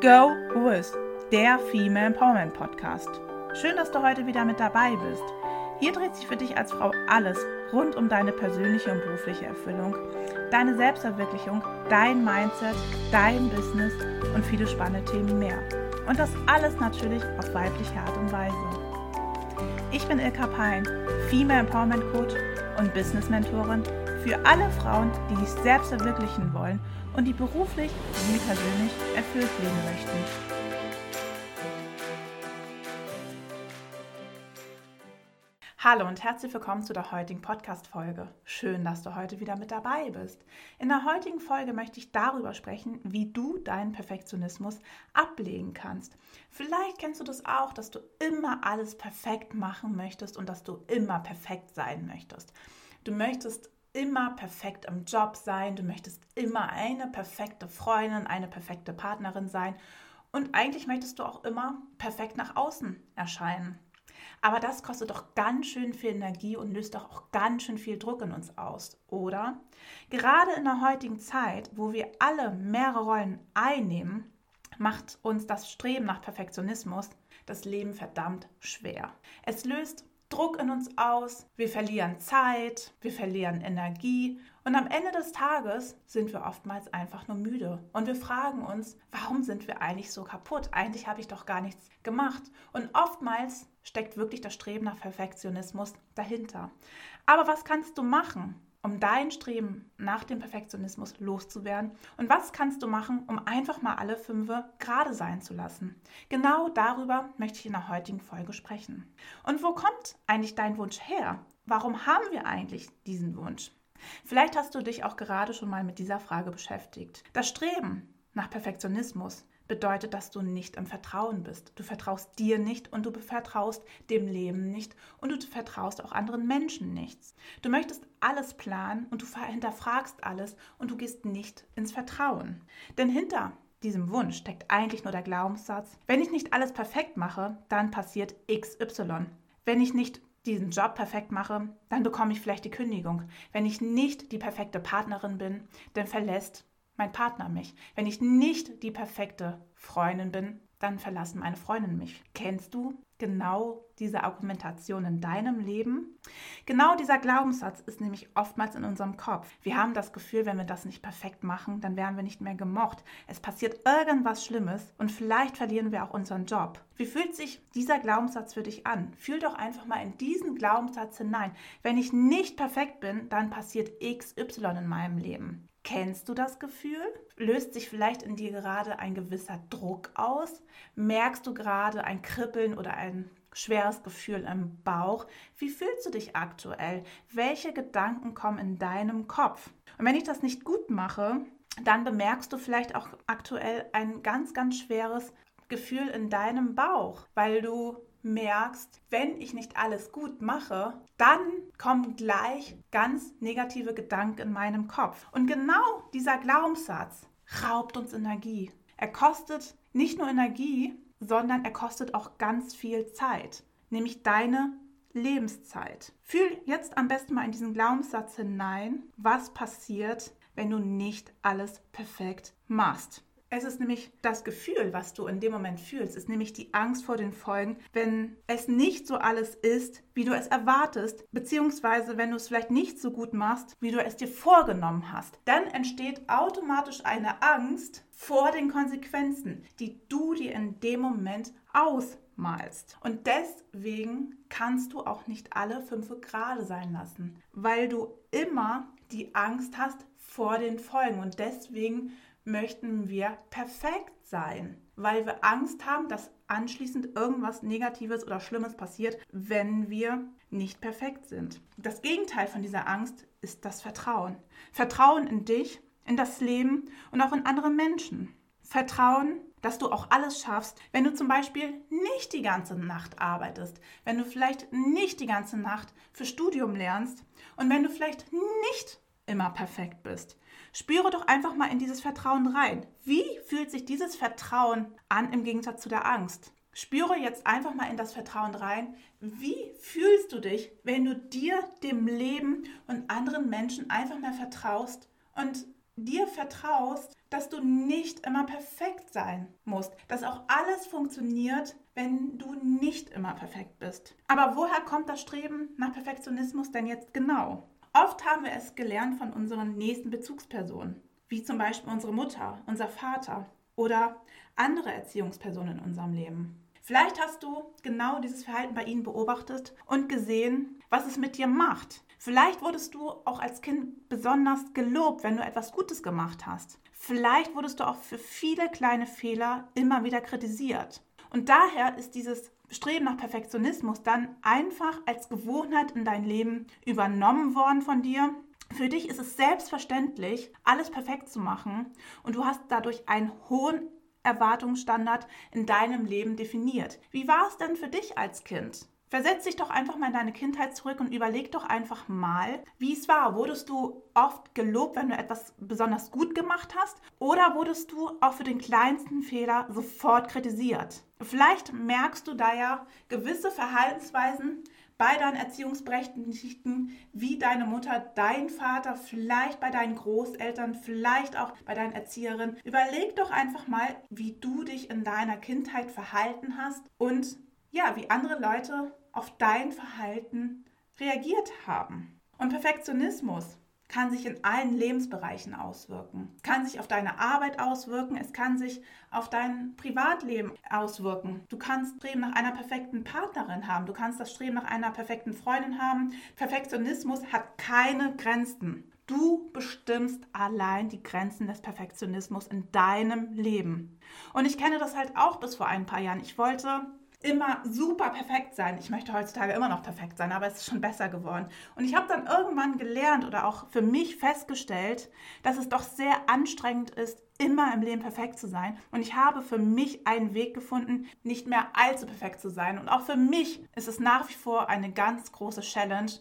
Go With, der Female Empowerment Podcast. Schön, dass du heute wieder mit dabei bist. Hier dreht sich für dich als Frau alles rund um deine persönliche und berufliche Erfüllung, deine Selbstverwirklichung, dein Mindset, dein Business und viele spannende Themen mehr. Und das alles natürlich auf weibliche Art und Weise. Ich bin Ilka Pein, Female Empowerment Coach und Business Mentorin für alle Frauen, die sich selbst verwirklichen wollen und die beruflich wie persönlich erfüllt leben möchten. Hallo und herzlich willkommen zu der heutigen Podcast-Folge. Schön, dass du heute wieder mit dabei bist. In der heutigen Folge möchte ich darüber sprechen, wie du deinen Perfektionismus ablegen kannst. Vielleicht kennst du das auch, dass du immer alles perfekt machen möchtest und dass du immer perfekt sein möchtest. Du möchtest immer perfekt im Job sein, du möchtest immer eine perfekte Freundin, eine perfekte Partnerin sein und eigentlich möchtest du auch immer perfekt nach außen erscheinen. Aber das kostet doch ganz schön viel Energie und löst doch auch ganz schön viel Druck in uns aus, oder? Gerade in der heutigen Zeit, wo wir alle mehrere Rollen einnehmen, macht uns das Streben nach Perfektionismus das Leben verdammt schwer. Es löst Druck in uns aus, wir verlieren Zeit, wir verlieren Energie und am Ende des Tages sind wir oftmals einfach nur müde und wir fragen uns, warum sind wir eigentlich so kaputt? Eigentlich habe ich doch gar nichts gemacht. Und oftmals steckt wirklich das Streben nach Perfektionismus dahinter. Aber was kannst du machen? Um dein Streben nach dem Perfektionismus loszuwerden? Und was kannst du machen, um einfach mal alle fünf gerade sein zu lassen? Genau darüber möchte ich in der heutigen Folge sprechen. Und wo kommt eigentlich dein Wunsch her? Warum haben wir eigentlich diesen Wunsch? Vielleicht hast du dich auch gerade schon mal mit dieser Frage beschäftigt. Das Streben nach Perfektionismus bedeutet, dass du nicht im Vertrauen bist. Du vertraust dir nicht und du vertraust dem Leben nicht und du vertraust auch anderen Menschen nichts. Du möchtest alles planen und du hinterfragst alles und du gehst nicht ins Vertrauen. Denn hinter diesem Wunsch steckt eigentlich nur der Glaubenssatz, wenn ich nicht alles perfekt mache, dann passiert XY. Wenn ich nicht diesen Job perfekt mache, dann bekomme ich vielleicht die Kündigung. Wenn ich nicht die perfekte Partnerin bin, dann verlässt mein Partner mich. Wenn ich nicht die perfekte Freundin bin, dann verlassen meine Freundinnen mich. Kennst du genau diese Argumentation in deinem Leben? Genau dieser Glaubenssatz ist nämlich oftmals in unserem Kopf. Wir haben das Gefühl, wenn wir das nicht perfekt machen, dann werden wir nicht mehr gemocht. Es passiert irgendwas Schlimmes und vielleicht verlieren wir auch unseren Job. Wie fühlt sich dieser Glaubenssatz für dich an? Fühl doch einfach mal in diesen Glaubenssatz hinein. Wenn ich nicht perfekt bin, dann passiert XY in meinem Leben. Kennst du das Gefühl? Löst sich vielleicht in dir gerade ein gewisser Druck aus? Merkst du gerade ein Kribbeln oder ein schweres Gefühl im Bauch? Wie fühlst du dich aktuell? Welche Gedanken kommen in deinem Kopf? Und wenn ich das nicht gut mache, dann bemerkst du vielleicht auch aktuell ein ganz, ganz schweres Gefühl in deinem Bauch, weil du merkst, wenn ich nicht alles gut mache, dann kommen gleich ganz negative Gedanken in meinem Kopf. Und genau dieser Glaubenssatz raubt uns Energie. Er kostet nicht nur Energie, sondern er kostet auch ganz viel Zeit, nämlich deine Lebenszeit. Fühl jetzt am besten mal in diesen Glaubenssatz hinein, was passiert, wenn du nicht alles perfekt machst. Es ist nämlich das Gefühl, was du in dem Moment fühlst, ist nämlich die Angst vor den Folgen, wenn es nicht so alles ist, wie du es erwartest, beziehungsweise wenn du es vielleicht nicht so gut machst, wie du es dir vorgenommen hast. Dann entsteht automatisch eine Angst vor den Konsequenzen, die du dir in dem Moment ausmalst. Und deswegen kannst du auch nicht alle fünf gerade sein lassen, weil du immer die Angst hast vor den Folgen. Und deswegen möchten wir perfekt sein, weil wir Angst haben, dass anschließend irgendwas Negatives oder Schlimmes passiert, wenn wir nicht perfekt sind. Das Gegenteil von dieser Angst ist das Vertrauen. Vertrauen in dich, in das Leben und auch in andere Menschen. Vertrauen, dass du auch alles schaffst, wenn du zum Beispiel nicht die ganze Nacht arbeitest, wenn du vielleicht nicht die ganze Nacht für Studium lernst und wenn du vielleicht nicht immer perfekt bist. Spüre doch einfach mal in dieses Vertrauen rein. Wie fühlt sich dieses Vertrauen an im Gegensatz zu der Angst? Spüre jetzt einfach mal in das Vertrauen rein. Wie fühlst du dich, wenn du dir, dem Leben und anderen Menschen einfach mal vertraust und dir vertraust, dass du nicht immer perfekt sein musst, dass auch alles funktioniert, wenn du nicht immer perfekt bist. Aber woher kommt das Streben nach Perfektionismus denn jetzt genau? Oft haben wir es gelernt von unseren nächsten Bezugspersonen, wie zum Beispiel unsere Mutter, unser Vater oder andere Erziehungspersonen in unserem Leben. Vielleicht hast du genau dieses Verhalten bei ihnen beobachtet und gesehen, was es mit dir macht. Vielleicht wurdest du auch als Kind besonders gelobt, wenn du etwas Gutes gemacht hast. Vielleicht wurdest du auch für viele kleine Fehler immer wieder kritisiert. Und daher ist dieses Streben nach Perfektionismus dann einfach als Gewohnheit in dein Leben übernommen worden von dir. Für dich ist es selbstverständlich, alles perfekt zu machen und du hast dadurch einen hohen Erwartungsstandard in deinem Leben definiert. Wie war es denn für dich als Kind? Versetz dich doch einfach mal in deine Kindheit zurück und überleg doch einfach mal, wie es war. Wurdest du oft gelobt, wenn du etwas besonders gut gemacht hast? Oder wurdest du auch für den kleinsten Fehler sofort kritisiert? Vielleicht merkst du da ja gewisse Verhaltensweisen bei deinen Erziehungsberechtigten, wie deine Mutter, dein Vater, vielleicht bei deinen Großeltern, vielleicht auch bei deinen Erzieherinnen. Überleg doch einfach mal, wie du dich in deiner Kindheit verhalten hast und ja, wie andere Leute auf dein Verhalten reagiert haben. Und Perfektionismus kann sich in allen Lebensbereichen auswirken. Kann sich auf deine Arbeit auswirken, es kann sich auf dein Privatleben auswirken. Du kannst Streben nach einer perfekten Partnerin haben, du kannst das Streben nach einer perfekten Freundin haben. Perfektionismus hat keine Grenzen. Du bestimmst allein die Grenzen des Perfektionismus in deinem Leben. Und ich kenne das halt auch bis vor ein paar Jahren. Ich wollte immer super perfekt sein. Ich möchte heutzutage immer noch perfekt sein, aber es ist schon besser geworden. Und ich habe dann irgendwann gelernt oder auch für mich festgestellt, dass es doch sehr anstrengend ist, immer im Leben perfekt zu sein. Und ich habe für mich einen Weg gefunden, nicht mehr allzu perfekt zu sein. Und auch für mich ist es nach wie vor eine ganz große Challenge,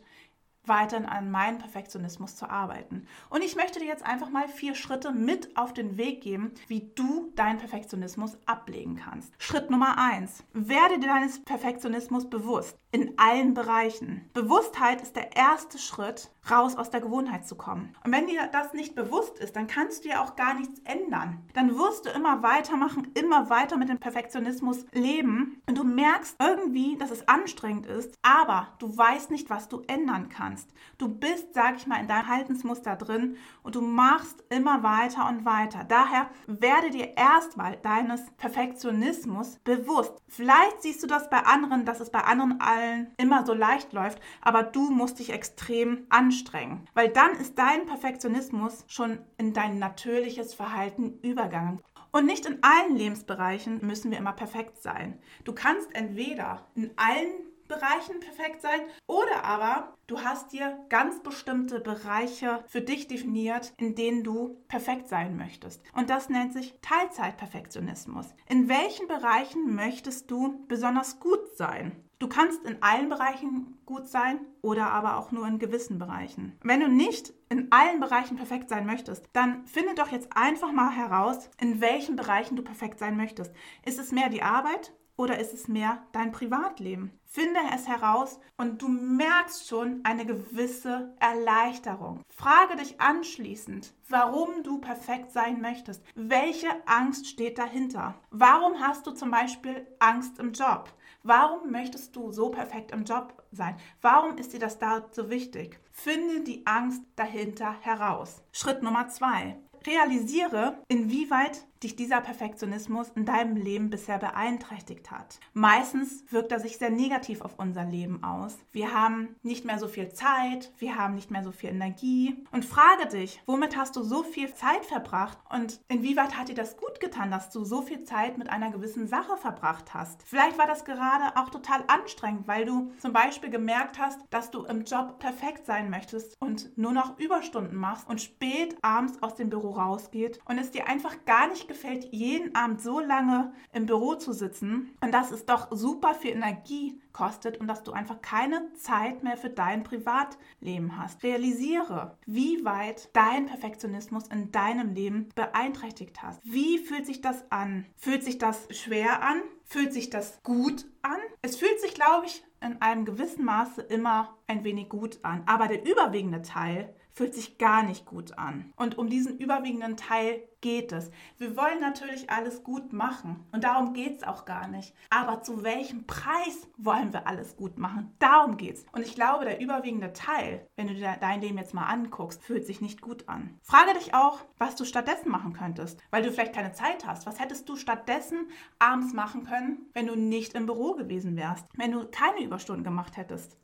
weiterhin an meinem Perfektionismus zu arbeiten. Und ich möchte dir jetzt einfach mal vier Schritte mit auf den Weg geben, wie du deinen Perfektionismus ablegen kannst. Schritt Nummer eins: Werde dir deines Perfektionismus bewusst in allen Bereichen. Bewusstheit ist der erste Schritt, raus aus der Gewohnheit zu kommen. Und wenn dir das nicht bewusst ist, dann kannst du ja auch gar nichts ändern. Dann wirst du immer weitermachen, immer weiter mit dem Perfektionismus leben und du merkst irgendwie, dass es anstrengend ist, aber du weißt nicht, was du ändern kannst. Du bist, sag ich mal, in deinem Haltensmuster drin und du machst immer weiter und weiter. Daher werde dir erstmal deines Perfektionismus bewusst. Vielleicht siehst du das bei anderen, dass es bei anderen allen immer so leicht läuft, aber du musst dich extrem anstrengen, weil dann ist dein Perfektionismus schon in dein natürliches Verhalten übergegangen. Und nicht in allen Lebensbereichen müssen wir immer perfekt sein. Du kannst entweder in allen Bereichen perfekt sein oder aber du hast dir ganz bestimmte Bereiche für dich definiert, in denen du perfekt sein möchtest. Und das nennt sich Teilzeitperfektionismus. In welchen Bereichen möchtest du besonders gut sein? Du kannst in allen Bereichen gut sein oder aber auch nur in gewissen Bereichen. Wenn du nicht in allen Bereichen perfekt sein möchtest, dann finde doch jetzt einfach mal heraus, in welchen Bereichen du perfekt sein möchtest. Ist es mehr die Arbeit? Oder ist es mehr dein Privatleben? Finde es heraus und du merkst schon eine gewisse Erleichterung. Frage dich anschließend, warum du perfekt sein möchtest. Welche Angst steht dahinter? Warum hast du zum Beispiel Angst im Job? Warum möchtest du so perfekt im Job sein? Warum ist dir das da so wichtig? Finde die Angst dahinter heraus. Schritt Nummer zwei. Realisiere, inwieweit dich dieser Perfektionismus in deinem Leben bisher beeinträchtigt hat. Meistens wirkt er sich sehr negativ auf unser Leben aus. Wir haben nicht mehr so viel Zeit, wir haben nicht mehr so viel Energie. Und frage dich, womit hast du so viel Zeit verbracht und inwieweit hat dir das gut getan, dass du so viel Zeit mit einer gewissen Sache verbracht hast? Vielleicht war das gerade auch total anstrengend, weil du zum Beispiel gemerkt hast, dass du im Job perfekt sein möchtest und nur noch Überstunden machst und spät abends aus dem Büro rausgeht und es dir einfach gar nicht gefällt, jeden Abend so lange im Büro zu sitzen und dass es doch super viel Energie kostet und dass du einfach keine Zeit mehr für dein Privatleben hast. Realisiere, wie weit dein Perfektionismus in deinem Leben beeinträchtigt hast. Wie fühlt sich das an? Fühlt sich das schwer an? Fühlt sich das gut an? Es fühlt sich, glaube ich, in einem gewissen Maße immer ein wenig gut an. Aber der überwiegende Teil fühlt sich gar nicht gut an. Und um diesen überwiegenden Teil geht es. Wir wollen natürlich alles gut machen und darum geht es auch gar nicht. Aber zu welchem Preis wollen wir alles gut machen? Darum geht es. Und ich glaube, der überwiegende Teil, wenn du dir dein Leben jetzt mal anguckst, fühlt sich nicht gut an. Frage dich auch, was du stattdessen machen könntest, weil du vielleicht keine Zeit hast. Was hättest du stattdessen abends machen können, wenn du nicht im Büro gewesen wärst, wenn du keine Überstunden gemacht hättest?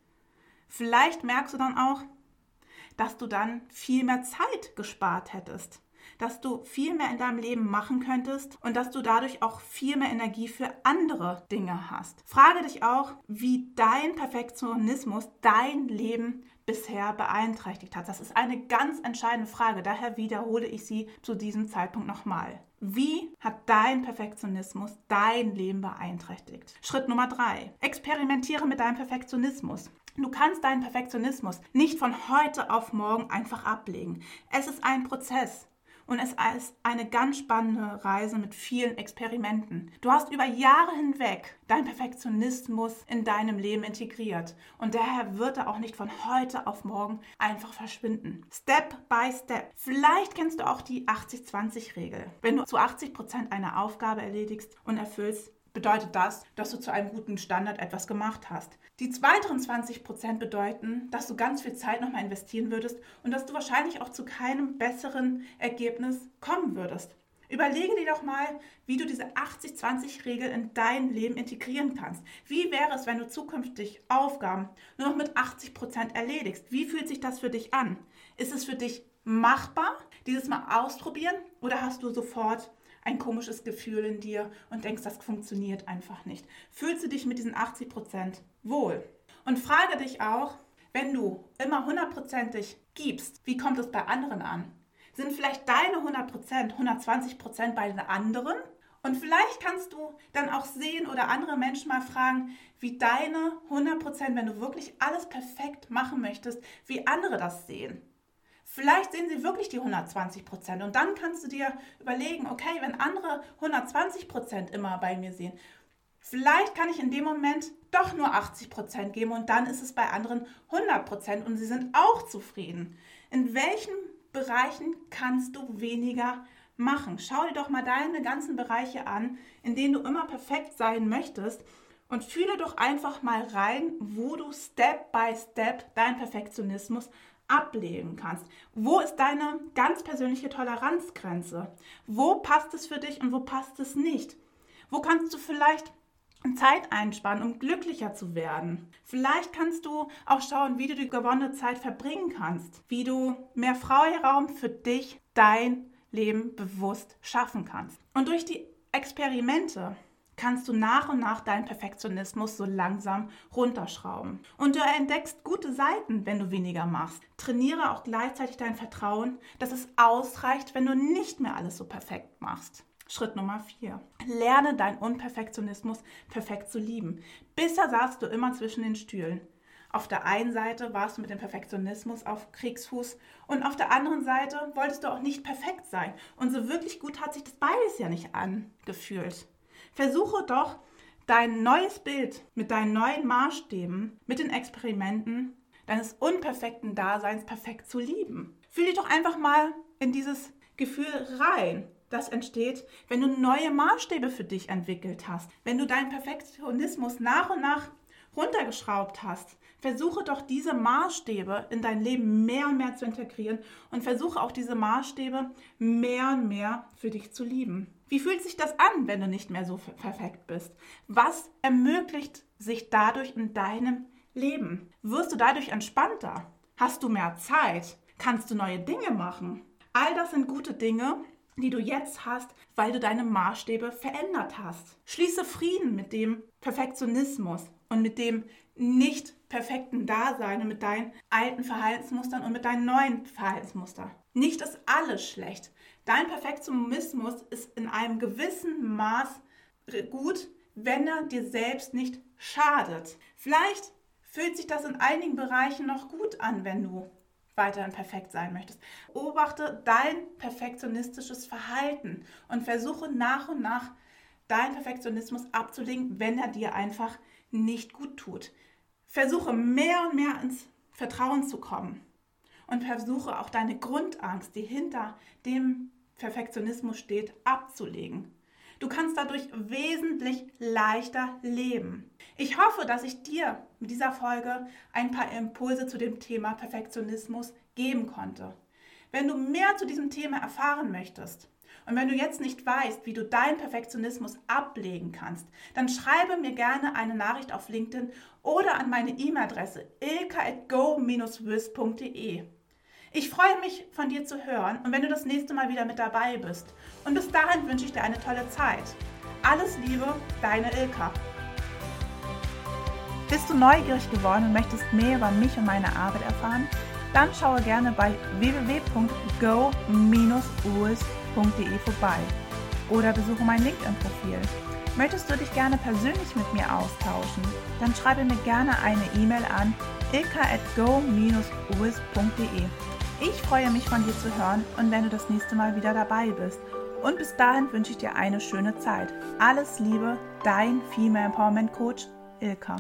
Vielleicht merkst du dann auch, dass du dann viel mehr Zeit gespart hättest dass du viel mehr in deinem Leben machen könntest und dass du dadurch auch viel mehr Energie für andere Dinge hast. Frage dich auch, wie dein Perfektionismus dein Leben bisher beeinträchtigt hat. Das ist eine ganz entscheidende Frage, daher wiederhole ich sie zu diesem Zeitpunkt nochmal. Wie hat dein Perfektionismus dein Leben beeinträchtigt? Schritt Nummer drei. Experimentiere mit deinem Perfektionismus. Du kannst deinen Perfektionismus nicht von heute auf morgen einfach ablegen. Es ist ein Prozess. Und es ist eine ganz spannende Reise mit vielen Experimenten. Du hast über Jahre hinweg deinen Perfektionismus in deinem Leben integriert. Und daher wird er auch nicht von heute auf morgen einfach verschwinden. Step by Step. Vielleicht kennst du auch die 80-20-Regel. Wenn du zu 80 Prozent eine Aufgabe erledigst und erfüllst, bedeutet das, dass du zu einem guten Standard etwas gemacht hast. Die weiteren 20 Prozent bedeuten, dass du ganz viel Zeit nochmal investieren würdest und dass du wahrscheinlich auch zu keinem besseren Ergebnis kommen würdest. Überlege dir doch mal, wie du diese 80-20-Regel in dein Leben integrieren kannst. Wie wäre es, wenn du zukünftig Aufgaben nur noch mit 80 Prozent erledigst? Wie fühlt sich das für dich an? Ist es für dich machbar, dieses Mal ausprobieren oder hast du sofort ein komisches Gefühl in dir und denkst, das funktioniert einfach nicht. Fühlst du dich mit diesen 80 Prozent wohl? Und frage dich auch, wenn du immer hundertprozentig gibst, wie kommt es bei anderen an? Sind vielleicht deine 100 Prozent 120 Prozent bei den anderen? Und vielleicht kannst du dann auch sehen oder andere Menschen mal fragen, wie deine 100 Prozent, wenn du wirklich alles perfekt machen möchtest, wie andere das sehen. Vielleicht sehen sie wirklich die 120 Prozent und dann kannst du dir überlegen, okay, wenn andere 120 Prozent immer bei mir sehen, vielleicht kann ich in dem Moment doch nur 80 Prozent geben und dann ist es bei anderen 100 Prozent und sie sind auch zufrieden. In welchen Bereichen kannst du weniger machen? Schau dir doch mal deine ganzen Bereiche an, in denen du immer perfekt sein möchtest und fühle doch einfach mal rein, wo du Step by Step deinen Perfektionismus ablegen kannst. Wo ist deine ganz persönliche Toleranzgrenze? Wo passt es für dich und wo passt es nicht? Wo kannst du vielleicht Zeit einsparen, um glücklicher zu werden. Vielleicht kannst du auch schauen, wie du die gewonnene Zeit verbringen kannst, wie du mehr Freiraum für dich, dein Leben bewusst schaffen kannst. Und durch die Experimente kannst du nach und nach deinen Perfektionismus so langsam runterschrauben. Und du entdeckst gute Seiten, wenn du weniger machst. Trainiere auch gleichzeitig dein Vertrauen, dass es ausreicht, wenn du nicht mehr alles so perfekt machst. Schritt Nummer 4. Lerne deinen Unperfektionismus perfekt zu lieben. Bisher saßt du immer zwischen den Stühlen. Auf der einen Seite warst du mit dem Perfektionismus auf Kriegsfuß und auf der anderen Seite wolltest du auch nicht perfekt sein. Und so wirklich gut hat sich das beides ja nicht angefühlt. Versuche doch, dein neues Bild mit deinen neuen Maßstäben, mit den Experimenten deines unperfekten Daseins perfekt zu lieben. Fühl dich doch einfach mal in dieses Gefühl rein, das entsteht, wenn du neue Maßstäbe für dich entwickelt hast, wenn du deinen Perfektionismus nach und nach runtergeschraubt hast. Versuche doch diese Maßstäbe in dein Leben mehr und mehr zu integrieren und versuche auch diese Maßstäbe mehr und mehr für dich zu lieben. Wie fühlt sich das an, wenn du nicht mehr so perfekt bist? Was ermöglicht sich dadurch in deinem Leben? Wirst du dadurch entspannter? Hast du mehr Zeit? Kannst du neue Dinge machen? All das sind gute Dinge, die du jetzt hast, weil du deine Maßstäbe verändert hast. Schließe Frieden mit dem Perfektionismus und mit dem nicht perfekten Dasein und mit deinen alten Verhaltensmustern und mit deinen neuen Verhaltensmustern. Nicht ist alles schlecht. Dein Perfektionismus ist in einem gewissen Maß gut, wenn er dir selbst nicht schadet. Vielleicht fühlt sich das in einigen Bereichen noch gut an, wenn du weiterhin perfekt sein möchtest. Beobachte dein perfektionistisches Verhalten und versuche nach und nach deinen Perfektionismus abzulegen, wenn er dir einfach nicht gut tut. Versuche mehr und mehr ins Vertrauen zu kommen und versuche auch deine Grundangst, die hinter dem Perfektionismus steht, abzulegen. Du kannst dadurch wesentlich leichter leben. Ich hoffe, dass ich dir mit dieser Folge ein paar Impulse zu dem Thema Perfektionismus geben konnte. Wenn du mehr zu diesem Thema erfahren möchtest und wenn du jetzt nicht weißt, wie du deinen Perfektionismus ablegen kannst, dann schreibe mir gerne eine Nachricht auf LinkedIn oder an meine E-Mail-Adresse ilka.go-wiz.de. Ich freue mich, von dir zu hören und wenn du das nächste Mal wieder mit dabei bist. Und bis dahin wünsche ich dir eine tolle Zeit. Alles Liebe, deine Ilka. Bist du neugierig geworden und möchtest mehr über mich und meine Arbeit erfahren? Dann schaue gerne bei www.go-us.de vorbei oder besuche mein LinkedIn-Profil. Möchtest du dich gerne persönlich mit mir austauschen? Dann schreibe mir gerne eine E-Mail an ilka.go-us.de. Ich freue mich von dir zu hören und wenn du das nächste Mal wieder dabei bist. Und bis dahin wünsche ich dir eine schöne Zeit. Alles Liebe, dein Female Empowerment Coach Ilka.